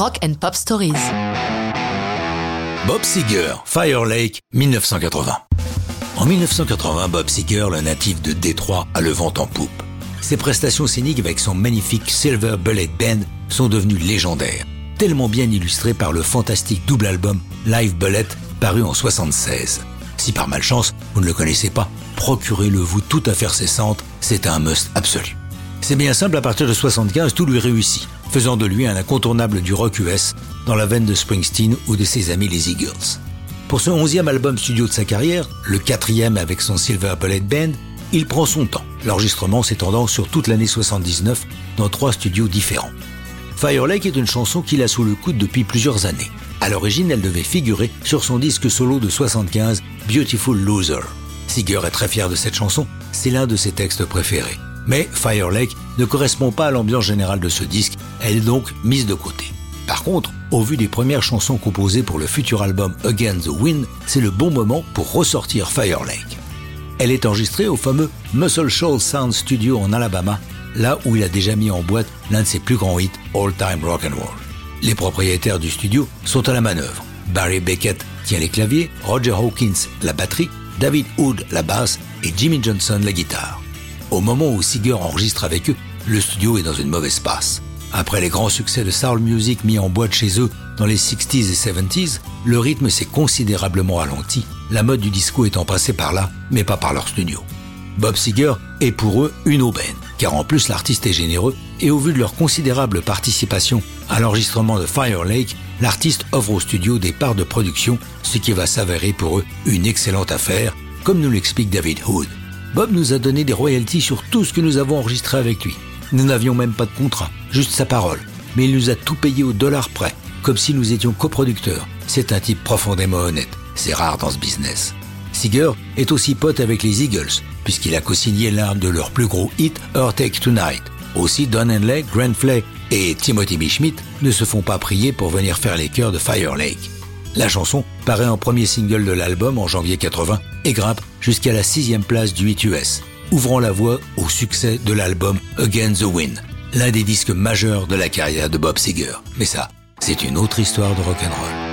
Rock and Pop Stories. Bob Seger, Fire Lake, 1980. En 1980, Bob Seger, le natif de Détroit, a le vent en poupe. Ses prestations scéniques avec son magnifique Silver Bullet Band sont devenues légendaires, tellement bien illustrées par le fantastique double album Live Bullet paru en 76. Si par malchance vous ne le connaissez pas, procurez-le vous tout à fait cessante, c'est un must absolu. C'est bien simple, à partir de 75, tout lui réussit, faisant de lui un incontournable du rock US, dans la veine de Springsteen ou de ses amis les Eagles. Pour ce onzième album studio de sa carrière, le quatrième avec son Silver Bullet Band, il prend son temps, l'enregistrement s'étendant sur toute l'année 79 dans trois studios différents. Fire Lake est une chanson qu'il a sous le coude depuis plusieurs années. À l'origine, elle devait figurer sur son disque solo de 75, Beautiful Loser. Seeger est très fier de cette chanson, c'est l'un de ses textes préférés. Mais Fire Lake ne correspond pas à l'ambiance générale de ce disque, elle est donc mise de côté. Par contre, au vu des premières chansons composées pour le futur album Against the Wind, c'est le bon moment pour ressortir Fire Lake. Elle est enregistrée au fameux Muscle Shoals Sound Studio en Alabama, là où il a déjà mis en boîte l'un de ses plus grands hits, All Time Rock and Roll. Les propriétaires du studio sont à la manœuvre. Barry Beckett tient les claviers, Roger Hawkins la batterie, David Hood la basse et Jimmy Johnson la guitare. Au moment où Seeger enregistre avec eux, le studio est dans une mauvaise passe. Après les grands succès de soul music mis en boîte chez eux dans les 60s et 70s, le rythme s'est considérablement ralenti, la mode du disco étant passée par là, mais pas par leur studio. Bob Seger est pour eux une aubaine, car en plus l'artiste est généreux, et au vu de leur considérable participation à l'enregistrement de Fire Lake, l'artiste offre au studio des parts de production, ce qui va s'avérer pour eux une excellente affaire, comme nous l'explique David Hood. Bob nous a donné des royalties sur tout ce que nous avons enregistré avec lui. Nous n'avions même pas de contrat, juste sa parole. Mais il nous a tout payé au dollar près, comme si nous étions coproducteurs. C'est un type profondément honnête. C'est rare dans ce business. Seeger est aussi pote avec les Eagles, puisqu'il a co-signé l'un de leurs plus gros hits, Take Tonight. Aussi, Don Henley, Grant Flay et Timothy B. Schmidt ne se font pas prier pour venir faire les chœurs de Fire Lake. La chanson paraît en premier single de l'album en janvier 80 et grimpe jusqu'à la sixième place du 8 US, ouvrant la voie au succès de l'album Against the Wind, l'un des disques majeurs de la carrière de Bob Seger. Mais ça, c'est une autre histoire de rock'n'roll.